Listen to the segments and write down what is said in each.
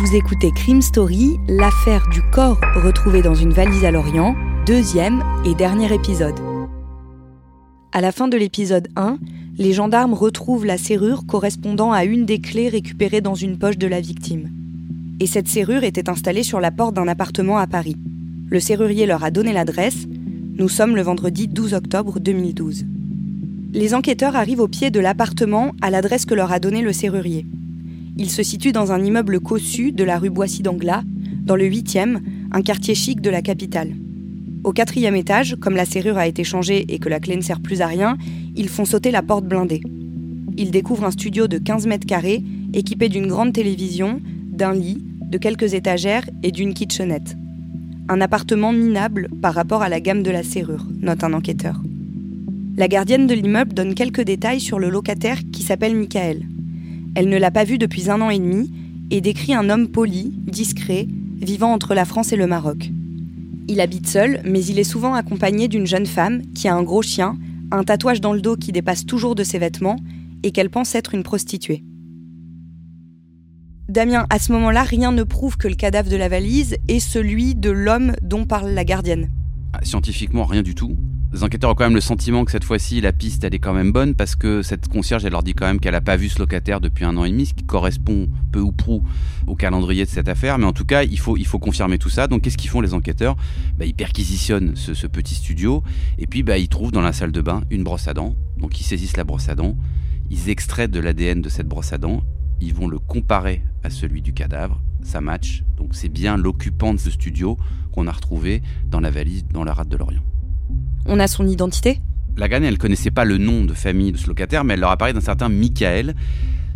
Vous écoutez Crime Story, l'affaire du corps retrouvé dans une valise à Lorient, deuxième et dernier épisode. À la fin de l'épisode 1, les gendarmes retrouvent la serrure correspondant à une des clés récupérées dans une poche de la victime. Et cette serrure était installée sur la porte d'un appartement à Paris. Le serrurier leur a donné l'adresse. Nous sommes le vendredi 12 octobre 2012. Les enquêteurs arrivent au pied de l'appartement à l'adresse que leur a donnée le serrurier. Il se situe dans un immeuble cossu de la rue Boissy d'Anglas, dans le 8e, un quartier chic de la capitale. Au quatrième étage, comme la serrure a été changée et que la clé ne sert plus à rien, ils font sauter la porte blindée. Ils découvrent un studio de 15 mètres carrés, équipé d'une grande télévision, d'un lit, de quelques étagères et d'une kitchenette. Un appartement minable par rapport à la gamme de la serrure, note un enquêteur. La gardienne de l'immeuble donne quelques détails sur le locataire qui s'appelle Michael. Elle ne l'a pas vu depuis un an et demi et décrit un homme poli, discret, vivant entre la France et le Maroc. Il habite seul, mais il est souvent accompagné d'une jeune femme qui a un gros chien, un tatouage dans le dos qui dépasse toujours de ses vêtements et qu'elle pense être une prostituée. Damien, à ce moment-là, rien ne prouve que le cadavre de la valise est celui de l'homme dont parle la gardienne. Ah, scientifiquement, rien du tout. Les enquêteurs ont quand même le sentiment que cette fois-ci, la piste, elle est quand même bonne parce que cette concierge, elle leur dit quand même qu'elle n'a pas vu ce locataire depuis un an et demi, ce qui correspond peu ou prou au calendrier de cette affaire. Mais en tout cas, il faut, il faut confirmer tout ça. Donc, qu'est-ce qu'ils font les enquêteurs? Bah, Ils perquisitionnent ce, petit studio et puis bah, ils trouvent dans la salle de bain une brosse à dents. Donc, ils saisissent la brosse à dents, ils extraient de l'ADN de cette brosse à dents, ils vont le comparer à celui du cadavre. Ça match. Donc, c'est bien l'occupant de ce studio qu'on a retrouvé dans la valise, dans la rate de Lorient. On a son identité La gagne, elle connaissait pas le nom de famille de ce locataire, mais elle leur apparaît d'un certain Michael.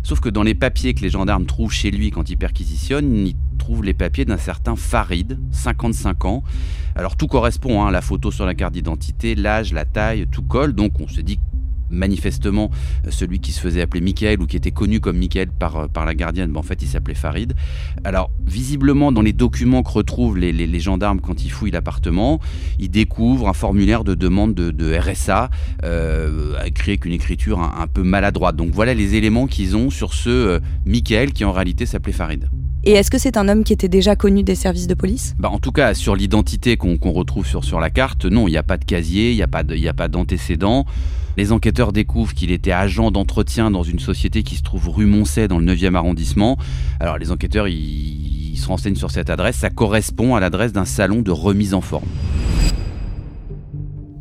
Sauf que dans les papiers que les gendarmes trouvent chez lui quand ils perquisitionnent, ils trouvent les papiers d'un certain Farid, 55 ans. Alors tout correspond, hein, la photo sur la carte d'identité, l'âge, la taille, tout colle. Donc on se dit manifestement euh, celui qui se faisait appeler Michael ou qui était connu comme Michael par, euh, par la gardienne, ben en fait il s'appelait Farid. Alors visiblement dans les documents que retrouvent les, gendarmes quand ils fouillent l'appartement, ils découvrent un formulaire de demande de, de RSA euh, écrit avec une écriture un, peu maladroite. Donc voilà les éléments qu'ils ont sur ce euh, Michael qui en réalité s'appelait Farid. Et est-ce que c'est un homme qui était déjà connu des services de police? Bah En tout cas, sur l'identité qu'on retrouve sur, sur la carte, non, il n'y a pas de casier, il n'y a pas d'antécédents. Les enquêteurs découvrent qu'il était agent d'entretien dans une société qui se trouve rue Moncey dans le 9e arrondissement. Alors les enquêteurs, ils, se renseignent sur cette adresse. Ça correspond à l'adresse d'un salon de remise en forme.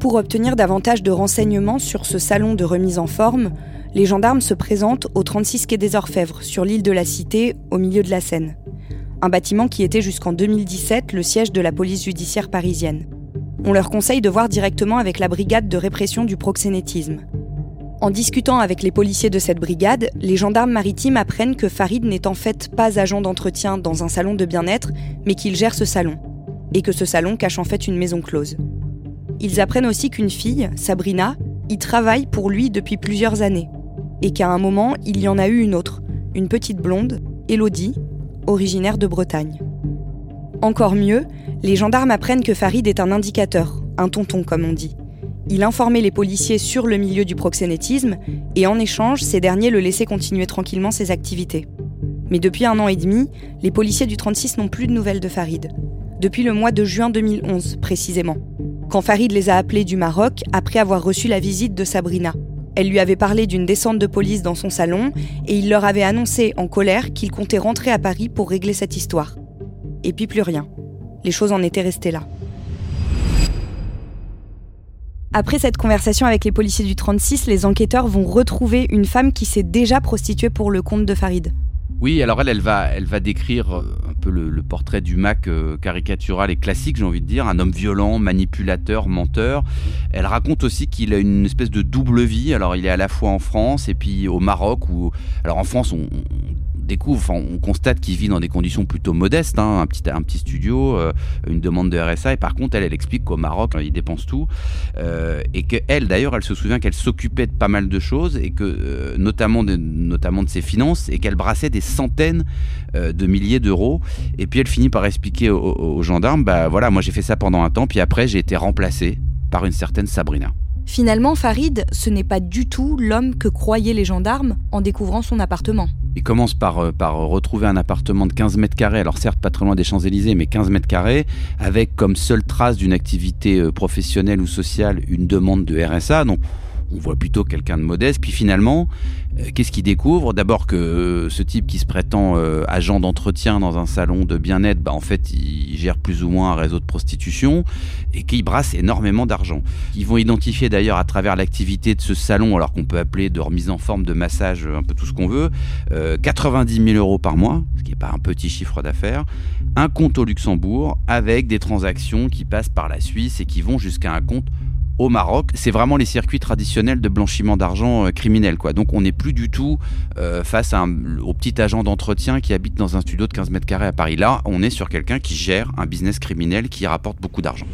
Pour obtenir davantage de renseignements sur ce salon de remise en forme, les gendarmes se présentent au 36 quai des Orfèvres, sur l'île de la Cité, au milieu de la Seine. Un bâtiment qui était jusqu'en 2017 le siège de la police judiciaire parisienne on leur conseille de voir directement avec la brigade de répression du proxénétisme. En discutant avec les policiers de cette brigade, les gendarmes maritimes apprennent que Farid n'est en fait pas agent d'entretien dans un salon de bien-être, mais qu'il gère ce salon, et que ce salon cache en fait une maison close. Ils apprennent aussi qu'une fille, Sabrina, y travaille pour lui depuis plusieurs années, et qu'à un moment, il y en a eu une autre, une petite blonde, Elodie, originaire de Bretagne. Encore mieux, les gendarmes apprennent que Farid est un indicateur, un tonton comme on dit. Il informait les policiers sur le milieu du proxénétisme et en échange, ces derniers le laissaient continuer tranquillement ses activités. Mais depuis un an et demi, les policiers du 36 n'ont plus de nouvelles de Farid. Depuis le mois de juin 2011, précisément. Quand Farid les a appelés du Maroc après avoir reçu la visite de Sabrina. Elle lui avait parlé d'une descente de police dans son salon et il leur avait annoncé en colère qu'il comptait rentrer à Paris pour régler cette histoire et puis plus rien. Les choses en étaient restées là. Après cette conversation avec les policiers du 36, les enquêteurs vont retrouver une femme qui s'est déjà prostituée pour le compte de Farid. Oui, alors elle, va décrire euh, un peu le, portrait du Mac euh, caricatural et classique, j'ai envie de dire, un homme violent, manipulateur, menteur. Elle raconte aussi qu'il a une espèce de double vie. Alors il est à la fois en France et puis au Maroc. Où, alors en France, on, on constate qu'il vit dans des conditions plutôt modestes, hein, un, petit, studio, euh, une demande de RSA, et par contre, elle, elle explique qu'au Maroc, il dépense tout, euh, et qu'elle, d'ailleurs, elle se souvient qu'elle s'occupait de pas mal de choses, et que, euh, notamment, de, ses finances, et qu'elle brassait des centaines de milliers d'euros, et puis elle finit par expliquer aux, gendarmes, bah voilà, moi j'ai fait ça pendant un temps, puis après j'ai été remplacé par une certaine Sabrina. Finalement, Farid, ce n'est pas du tout l'homme que croyaient les gendarmes en découvrant son appartement. Il commence par, euh, par retrouver un appartement de 15 mètres carrés, alors certes pas très loin des Champs-Élysées, mais 15 mètres carrés, avec comme seule trace d'une activité euh, professionnelle ou sociale une demande de RSA. On voit plutôt quelqu'un de modeste. Puis finalement, euh, qu'est-ce qu'il découvre? D'abord que euh, ce type qui se prétend euh, agent d'entretien dans un salon de bien-être, bah, en fait, il gère plus ou moins un réseau de prostitution et qu'il brasse énormément d'argent. Ils vont identifier d'ailleurs à travers l'activité de ce salon, alors qu'on peut appeler de remise en forme, de massage, un peu tout ce qu'on veut, 90 000 euros par mois, ce qui n'est pas un petit chiffre d'affaires, un compte au Luxembourg avec des transactions qui passent par la Suisse et qui vont jusqu'à un compte au Maroc, c'est vraiment les circuits traditionnels de blanchiment d'argent euh, criminel. Donc on n'est plus du tout euh, face au petit agent d'entretien qui habite dans un studio de 15 mètres carrés à Paris. Là, on est sur quelqu'un qui gère un business criminel qui rapporte beaucoup d'argent.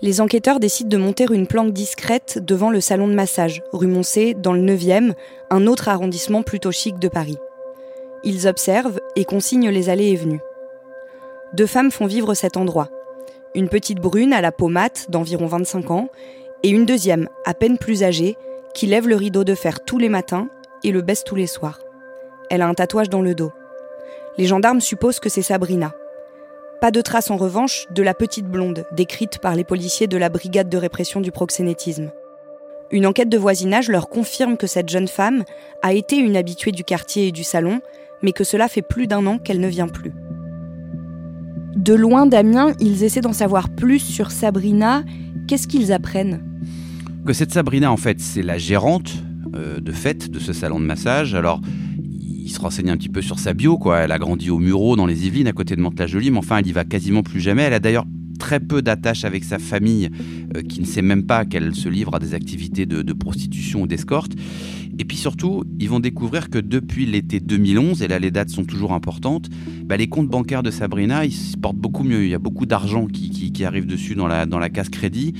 Les enquêteurs décident de monter une planque discrète devant le salon de massage, rue Moncey, dans le 9e, un autre arrondissement plutôt chic de Paris. Ils observent et consignent les allées et venues. Deux femmes font vivre cet endroit, une petite brune à la peau mate d'environ 25 ans, et une deuxième, à peine plus âgée, qui lève le rideau de fer tous les matins et le baisse tous les soirs. Elle a un tatouage dans le dos. Les gendarmes supposent que c'est Sabrina. Pas de trace en revanche de la petite blonde décrite par les policiers de la brigade de répression du proxénétisme. Une enquête de voisinage leur confirme que cette jeune femme a été une habituée du quartier et du salon, mais que cela fait plus d'un an qu'elle ne vient plus. De loin d'Amiens, ils essaient d'en savoir plus sur Sabrina. Qu'est-ce qu'ils apprennent? Que cette Sabrina, en fait, c'est la gérante euh, de fête de ce salon de massage. Alors, ils se renseignent un petit peu sur sa bio, quoi. Elle a grandi au Muro, dans les Yvelines, à côté de Mantes-la-Jolie, mais enfin, elle y va quasiment plus jamais. Elle a d'ailleurs très peu d'attaches avec sa famille, euh, qui ne sait même pas qu'elle se livre à des activités de prostitution ou d'escorte. Et puis surtout, ils vont découvrir que depuis l'été 2011, et là les dates sont toujours importantes, bah, les comptes bancaires de Sabrina, ils se portent beaucoup mieux. Il y a beaucoup d'argent qui, qui, arrive dessus dans la, dans la casse crédit,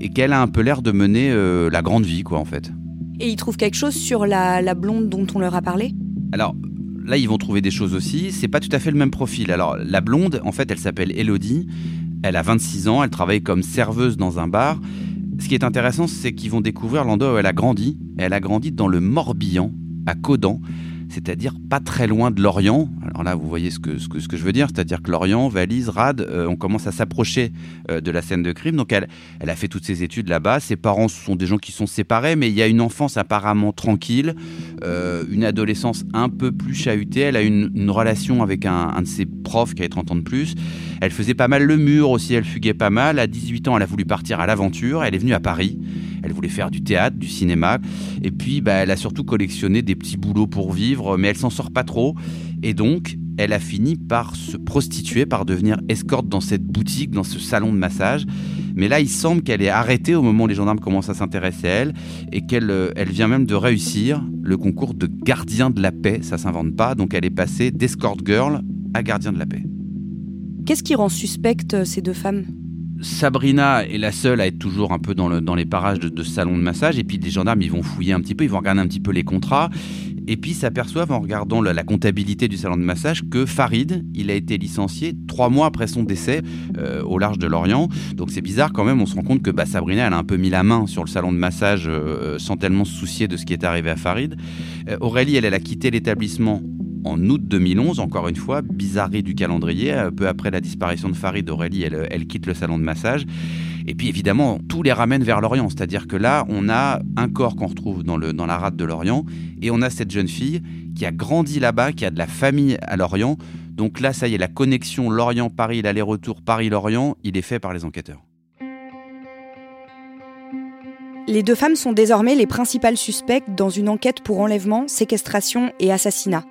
et qu'elle a un peu l'air de mener euh, la grande vie, quoi, en fait. Et ils trouvent quelque chose sur la, la blonde dont on leur a parlé? Alors, là, ils vont trouver des choses aussi. C'est pas tout à fait le même profil. Alors, la blonde, en fait, elle s'appelle Elodie. Elle a 26 ans, elle travaille comme serveuse dans un bar. Ce qui est intéressant, c'est qu'ils vont découvrir l'endroit où elle a grandi. Elle a grandi dans le Morbihan, à Codan c'est-à-dire pas très loin de Lorient. Alors là, vous voyez ce que, ce que, je veux dire, c'est-à-dire que Lorient, Valise, Rade, euh, on commence à s'approcher euh, de la scène de crime. Donc elle, elle a fait toutes ses études là-bas. Ses parents sont des gens qui sont séparés, mais il y a une enfance apparemment tranquille, euh, une adolescence un peu plus chahutée. Elle a une, une relation avec un, un, de ses profs qui a 30 ans de plus. Elle faisait pas mal le mur aussi, elle fuguait pas mal. À 18 ans, elle a voulu partir à l'aventure. Elle est venue à Paris. Elle voulait faire du théâtre, du cinéma. Et puis, bah, elle a surtout collectionné des petits boulots pour vivre, mais elle s'en sort pas trop. Et donc, elle a fini par se prostituer, par devenir escorte dans cette boutique, dans ce salon de massage. Mais là, il semble qu'elle est arrêtée au moment où les gendarmes commencent à s'intéresser à elle et qu'elle euh, vient même de réussir le concours de gardien de la paix. Ça s'invente pas. Donc, elle est passée d'escort girl à gardien de la paix. Qu'est-ce qui rend suspecte euh, ces deux femmes? Sabrina est la seule à être toujours un peu dans, le, dans les parages de, de salon de massage. Et puis les gendarmes, ils vont fouiller un petit peu, ils vont regarder un petit peu les contrats. Et puis s'aperçoivent en regardant la, la, comptabilité du salon de massage que Farid, il a été licencié trois mois après son décès euh, au large de l'Orient. Donc c'est bizarre quand même, on se rend compte que bah, Sabrina, elle a un peu mis la main sur le salon de massage euh, sans tellement se soucier de ce qui est arrivé à Farid. Euh, Aurélie, elle, elle a quitté l'établissement en août 2011, encore une fois, bizarrerie du calendrier, euh, peu après la disparition de Farid, Aurélie, elle, elle quitte le salon de massage. Et puis évidemment, tout les ramène vers l'Orient, c'est-à-dire que là, on a un corps qu'on retrouve dans, dans la rade de l'Orient, et on a cette jeune fille qui a grandi là-bas, qui a de la famille à l'Orient. Donc là, ça y est, la connexion Lorient-Paris, l'aller-retour Paris-Lorient, il est fait par les enquêteurs. Les deux femmes sont désormais les principales suspectes dans une enquête pour enlèvement, séquestration et assassinat.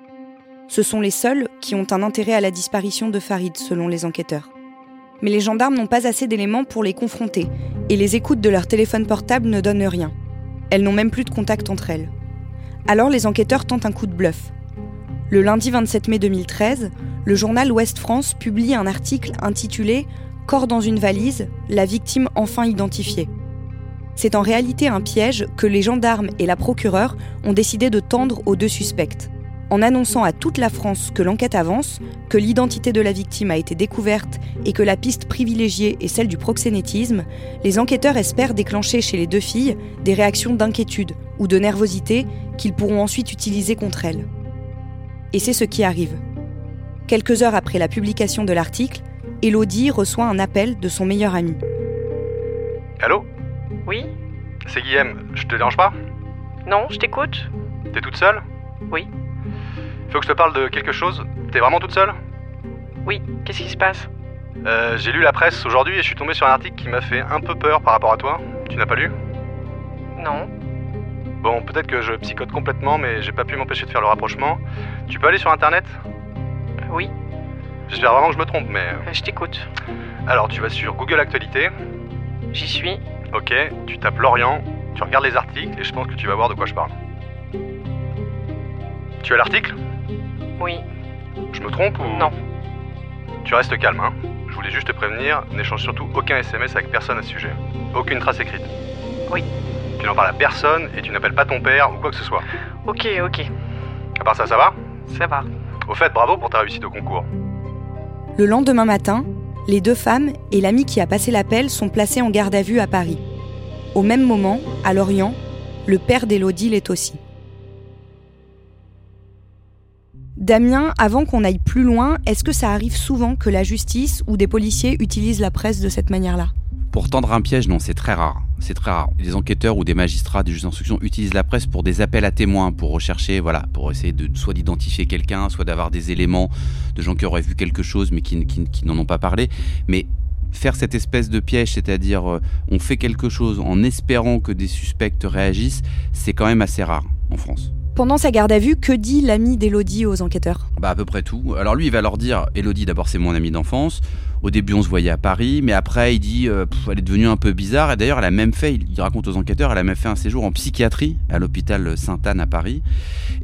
Ce sont les seuls qui ont un intérêt à la disparition de Farid, selon les enquêteurs. Mais les gendarmes n'ont pas assez d'éléments pour les confronter, et les écoutes de leur téléphone portable ne donnent rien. Elles n'ont même plus de contact entre elles. Alors les enquêteurs tentent un coup de bluff. Le lundi 27 mai 2013, le journal Ouest France publie un article intitulé Corps dans une valise, la victime enfin identifiée. C'est en réalité un piège que les gendarmes et la procureure ont décidé de tendre aux deux suspects. En annonçant à toute la France que l'enquête avance, que l'identité de la victime a été découverte et que la piste privilégiée est celle du proxénétisme, les enquêteurs espèrent déclencher chez les deux filles des réactions d'inquiétude ou de nervosité qu'ils pourront ensuite utiliser contre elles. Et c'est ce qui arrive. Quelques heures après la publication de l'article, Elodie reçoit un appel de son meilleur ami. Allô? Oui? C'est Guillaume, je te dérange pas? Non, je t'écoute T'es toute seule? Oui. Faut que je te parle de quelque chose T'es vraiment toute seule? Oui, qu'est-ce qui se passe? Euh, J'ai lu la presse aujourd'hui et je suis tombé sur un article qui m'a fait un peu peur par rapport à toi. Tu n'as pas lu? Non. Bon, peut-être que je psychote complètement, mais j'ai pas pu m'empêcher de faire le rapprochement. Tu peux aller sur internet? Oui, J'espère vraiment que je me trompe, mais. euh, je t'écoute. Alors, tu vas sur Google Actualité, J'y suis. ok, tu tapes Lorient, tu regardes les articles et je pense que tu vas voir de quoi je parle. Tu as l'article? Oui. Je me trompe ou. Non. Tu restes calme, hein. Je voulais juste te prévenir, n'échange surtout aucun SMS avec personne à ce sujet. Aucune trace écrite. Oui. Tu n'en parles à personne et tu n'appelles pas ton père ou quoi que ce soit. Ok, ok. À part ça, ça va? Ça va. Au fait, bravo pour ta réussite au concours. Le lendemain matin, les deux femmes et l'ami qui a passé l'appel sont placés en garde à vue à Paris. Au même moment, à Lorient, le père d'Élodie l'est aussi. Damien, avant qu'on aille plus loin, est-ce que ça arrive souvent que la justice ou des policiers utilisent la presse de cette manière-là? Pour tendre un piège, non, c'est très rare. C'est très rare. Les enquêteurs ou des magistrats, des juges d'instruction utilisent la presse pour des appels à témoins, pour rechercher, voilà, pour essayer de soit d'identifier quelqu'un, soit d'avoir des éléments de gens qui auraient vu quelque chose mais qui, n'en ont pas parlé. Mais faire cette espèce de piège, c'est-à-dire euh, on fait quelque chose en espérant que des suspects réagissent, c'est quand même assez rare en France. Pendant sa garde à vue, que dit l'ami d'Élodie aux enquêteurs? Bah à peu près tout. Alors lui, il va leur dire, Elodie, d'abord c'est mon ami d'enfance. Au début, on se voyait à Paris, mais après, il dit, euh, elle est devenue un peu bizarre. Et d'ailleurs, elle a même fait, il raconte aux enquêteurs, elle a même fait un séjour en psychiatrie à l'hôpital Sainte-Anne à Paris.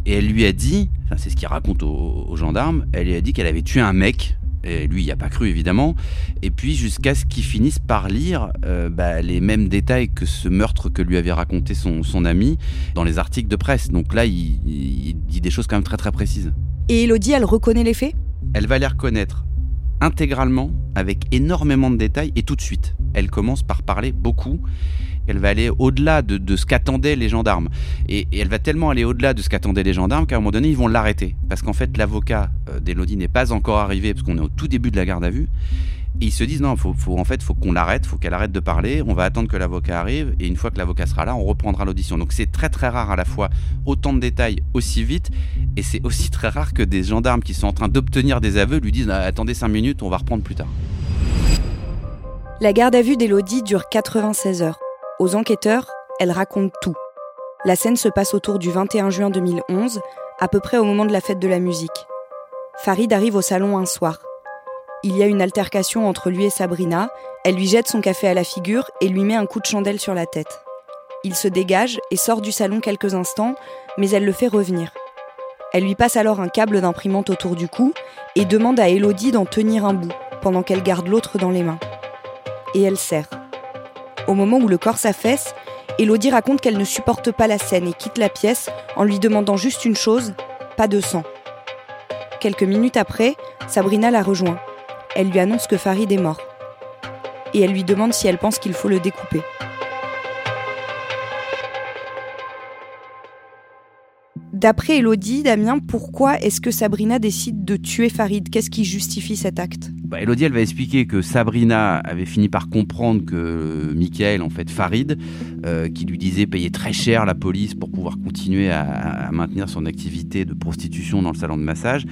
Et elle lui a dit, enfin c'est ce qu'il raconte aux gendarmes, elle lui a dit qu'elle avait tué un mec. Et lui, il n'y a pas cru évidemment. Et puis jusqu'à ce qu'il finisse par lire euh, bah, les mêmes détails que ce meurtre que lui avait raconté son, son ami dans les articles de presse. Donc là, il, il dit des choses quand même très très précises. Et Élodie, elle reconnaît les faits? Elle va les reconnaître intégralement, avec énormément de détails et tout de suite. Elle commence par parler beaucoup. Elle va aller au-delà de, de ce qu'attendaient les gendarmes. Et, et elle va tellement aller au-delà de ce qu'attendaient les gendarmes qu'à un moment donné, ils vont l'arrêter. Parce qu'en fait, l'avocat euh, d'Elodie n'est pas encore arrivé, parce qu'on est au tout début de la garde à vue. Ils se disent non, faut, en fait, faut qu'on l'arrête, faut qu'elle arrête de parler. On va attendre que l'avocat arrive, et une fois que l'avocat sera là, on reprendra l'audition. Donc c'est très très rare à la fois autant de détails aussi vite, et c'est aussi très rare que des gendarmes qui sont en train d'obtenir des aveux lui disent Ah, attendez 5 minutes, on va reprendre plus tard. La garde à vue d'Élodie dure 96 heures. Aux enquêteurs, elle raconte tout. La scène se passe autour du 21 juin 2011, à peu près au moment de la fête de la musique. Farid arrive au salon un soir. Il y a une altercation entre lui et Sabrina, elle lui jette son café à la figure et lui met un coup de chandelle sur la tête. Il se dégage et sort du salon quelques instants, mais elle le fait revenir. Elle lui passe alors un câble d'imprimante autour du cou et demande à Elodie d'en tenir un bout, pendant qu'elle garde l'autre dans les mains. Et elle serre. Au moment où le corps s'affaisse, Elodie raconte qu'elle ne supporte pas la scène et quitte la pièce en lui demandant juste une chose, pas de sang. Quelques minutes après, Sabrina la rejoint. Elle lui annonce que Farid est mort. Et elle lui demande si elle pense qu'il faut le découper. D'après Elodie, Damien, pourquoi est-ce que Sabrina décide de tuer Farid? Qu'est-ce qui justifie cet acte? Bah, Elodie, elle va expliquer que Sabrina avait fini par comprendre que Michael, en fait Farid, euh, qui lui disait payer très cher la police pour pouvoir continuer à, à maintenir son activité de prostitution dans le salon de massage.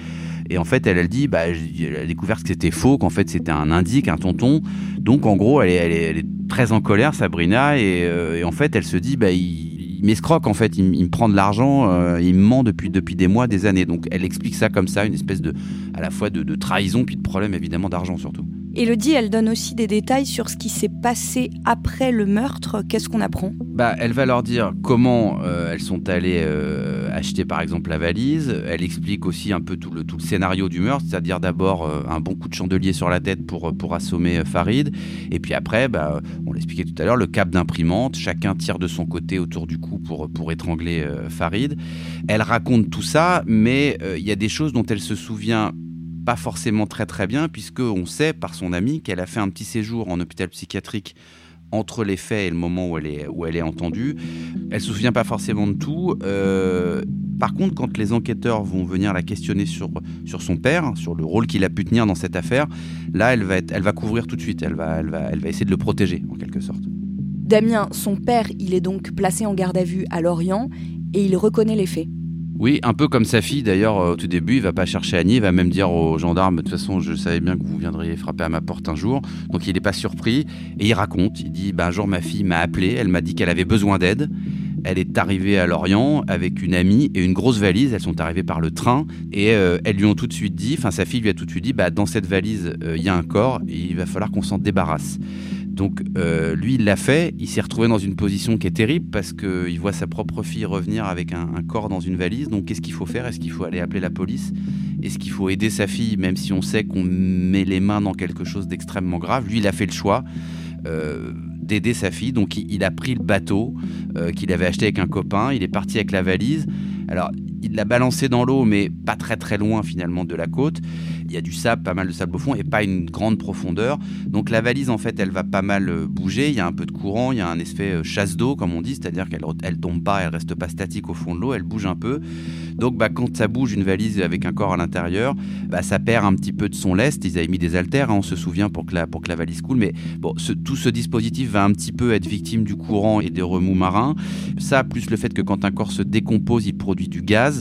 Et en fait, elle, elle dit, bah, elle a découvert que c'était faux, qu'en fait c'était un indique, un tonton. Donc en gros, elle est, elle est, très en colère, Sabrina, et, euh, et en fait, elle se dit, bah, il, m'escroque en fait, il, il me prend de l'argent, euh, il me ment depuis, depuis des mois, des années. Donc elle explique ça comme ça, une espèce de, à la fois de, de trahison puis de problème évidemment d'argent surtout. Elodie, elle donne aussi des détails sur ce qui s'est passé après le meurtre. Qu'est-ce qu'on apprend? Bah, Elle va leur dire comment euh, elles sont allées euh, acheter par exemple la valise. Elle explique aussi un peu tout le, scénario du meurtre, c'est-à-dire d'abord euh, un bon coup de chandelier sur la tête pour, pour assommer Farid. Et puis après, bah, on l'expliquait tout à l'heure, le cap d'imprimante. Chacun tire de son côté autour du cou pour, pour étrangler Farid. Elle raconte tout ça, mais il y a des choses dont elle se souvient pas forcément très très bien, puisqu'on sait par son ami qu'elle a fait un petit séjour en hôpital psychiatrique entre les faits et le moment où elle est, où elle est entendue. Elle se souvient pas forcément de tout. Euh, par contre, quand les enquêteurs vont venir la questionner sur, sur son père, sur le rôle qu'il a pu tenir dans cette affaire, là, elle va, être, elle va couvrir tout de suite. Elle va, elle, va, elle va essayer de le protéger, en quelque sorte. Damien, son père, il est donc placé en garde à vue à Lorient et il reconnaît les faits. Oui, un peu comme sa fille d'ailleurs au tout début, il va pas chercher Annie, il va même dire aux gendarmes de toute façon je savais bien que vous viendriez frapper à ma porte un jour, donc il n'est pas surpris et il raconte, il dit bah, un jour ma fille m'a appelé, elle m'a dit qu'elle avait besoin d'aide, elle est arrivée à Lorient avec une amie et une grosse valise, elles sont arrivées par le train et euh, elles lui ont tout de suite dit, enfin sa fille lui a tout de suite dit bah dans cette valise euh, il y a un corps et il va falloir qu'on s'en débarrasse. Donc euh, lui, il l'a fait. Il s'est retrouvé dans une position qui est terrible parce qu'il voit sa propre fille revenir avec un, corps dans une valise. Donc qu'est-ce qu'il faut faire? Est-ce qu'il faut aller appeler la police? Est-ce qu'il faut aider sa fille, même si on sait qu'on met les mains dans quelque chose d'extrêmement grave? Lui, il a fait le choix. Euh, d'aider sa fille. Donc il, a pris le bateau euh, qu'il avait acheté avec un copain, il est parti avec la valise. Alors il l'a balancé dans l'eau, mais pas très très loin finalement de la côte. Il y a du sable, pas mal de sable au fond, et pas une grande profondeur. Donc la valise, en fait, elle va pas mal euh, bouger. Il y a un peu de courant, il y a un effet euh, chasse d'eau, comme on dit, c'est-à-dire qu'elle elle tombe pas, elle reste pas statique au fond de l'eau, elle bouge un peu. Donc bah, quand ça bouge, une valise avec un corps à l'intérieur, bah, ça perd un petit peu de son lest. Ils avaient mis des haltères, hein, on se souvient, pour que la, valise coule. Mais bon, tout ce dispositif va un petit peu être victime du courant et des remous marins. Ça, plus le fait que quand un corps se décompose, il produit du gaz.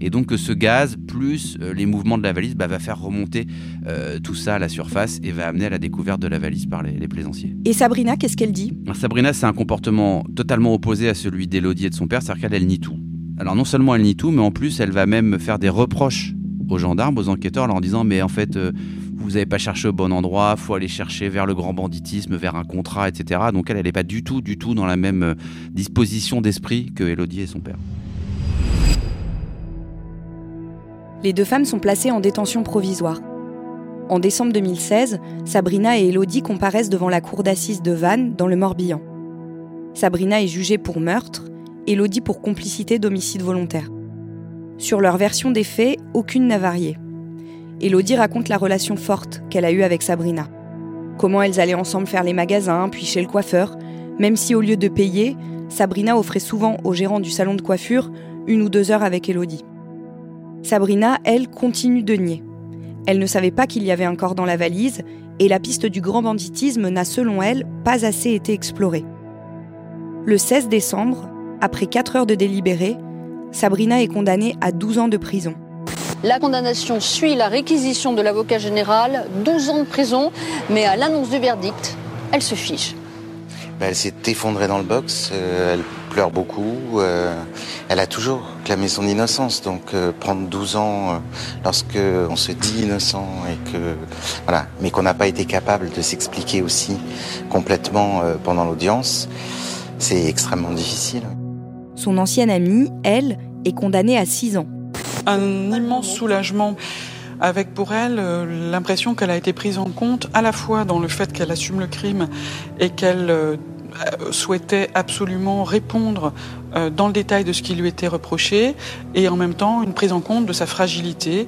Et donc que ce gaz, plus euh, les mouvements de la valise, bah, va faire remonter euh, tout ça à la surface et va amener à la découverte de la valise par les, plaisanciers. Et Sabrina, qu'est-ce qu'elle dit? Sabrina, c'est un comportement totalement opposé à celui d'Elodie et de son père, c'est-à-dire qu'elle, elle nie tout. Alors non seulement elle nie tout, mais en plus elle va même faire des reproches aux gendarmes, aux enquêteurs, en leur disant mais en fait euh, vous n'avez pas cherché au bon endroit, faut aller chercher vers le grand banditisme, vers un contrat, etc. Donc elle, elle n'est pas du tout, du tout dans la même disposition d'esprit que Elodie et son père. Les deux femmes sont placées en détention provisoire. En décembre 2016, Sabrina et Elodie comparaissent devant la cour d'assises de Vannes, dans le Morbihan. Sabrina est jugée pour meurtre, Elodie pour complicité d'homicide volontaire. Sur leur version des faits, aucune n'a varié. Elodie raconte la relation forte qu'elle a eue avec Sabrina. Comment elles allaient ensemble faire les magasins, puis chez le coiffeur, même si au lieu de payer, Sabrina offrait souvent au gérant du salon de coiffure une ou deux heures avec Elodie. Sabrina, elle, continue de nier. Elle ne savait pas qu'il y avait un corps dans la valise et la piste du grand banditisme n'a, selon elle, pas assez été explorée. Le 16 décembre, après 4 heures de délibéré, Sabrina est condamnée à 12 ans de prison. La condamnation suit la réquisition de l'avocat général, 12 ans de prison, mais à l'annonce du verdict, elle se fiche. Ben, elle s'est effondrée dans le box, euh, elle pleure beaucoup, euh, elle a toujours clamé son innocence, donc euh, prendre 12 ans lorsque on se dit innocent et que voilà, mais qu'on n'a pas été capable de s'expliquer aussi complètement pendant l'audience, c'est extrêmement difficile. Son ancienne amie, elle, est condamnée à 6 ans. Un immense soulagement avec pour elle euh, l'impression qu'elle a été prise en compte à la fois dans le fait qu'elle assume le crime et qu'elle euh, souhaitait absolument répondre euh, dans le détail de ce qui lui était reproché et en même temps une prise en compte de sa fragilité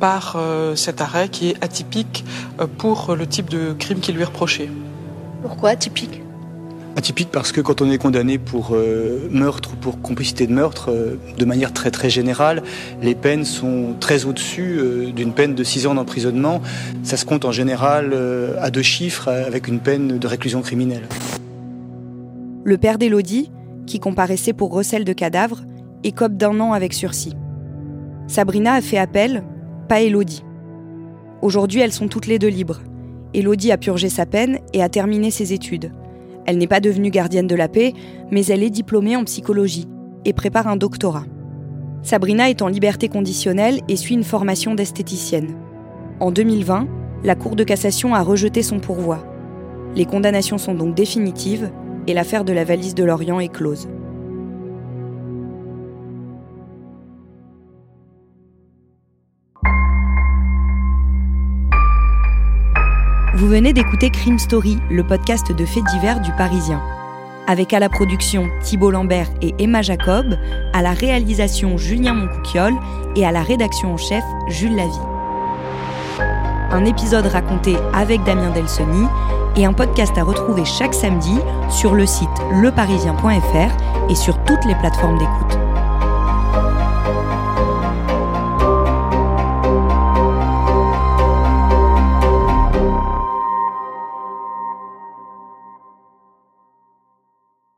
par cet arrêt qui est atypique pour le type de crime qui lui est reproché. Pourquoi atypique? Atypique parce que quand on est condamné pour euh, meurtre ou pour complicité de meurtre, euh, de manière très très générale, les peines sont très au-dessus euh, d'une peine de 6 ans d'emprisonnement. Ça se compte en général à deux chiffres avec une peine de réclusion criminelle. Le père d'Élodie, qui comparaissait pour recel de cadavres, écope d'un an avec sursis. Sabrina a fait appel, pas Élodie. Aujourd'hui, elles sont toutes les deux libres. Élodie a purgé sa peine et a terminé ses études. Elle n'est pas devenue gardienne de la paix, mais elle est diplômée en psychologie et prépare un doctorat. Sabrina est en liberté conditionnelle et suit une formation d'esthéticienne. En 2020, La Cour de cassation a rejeté son pourvoi. Les condamnations sont donc définitives et l'affaire de la valise de Lorient est close. Vous venez d'écouter Crime Story, le podcast de faits divers du Parisien. Avec à la production Thibault Lambert et Emma Jacob, à la réalisation Julien Moncouquiole et à la rédaction en chef Jules Lavie. Un épisode raconté avec Damien Delsoni et un podcast à retrouver chaque samedi sur le site leparisien.fr et sur toutes les plateformes d'écoute.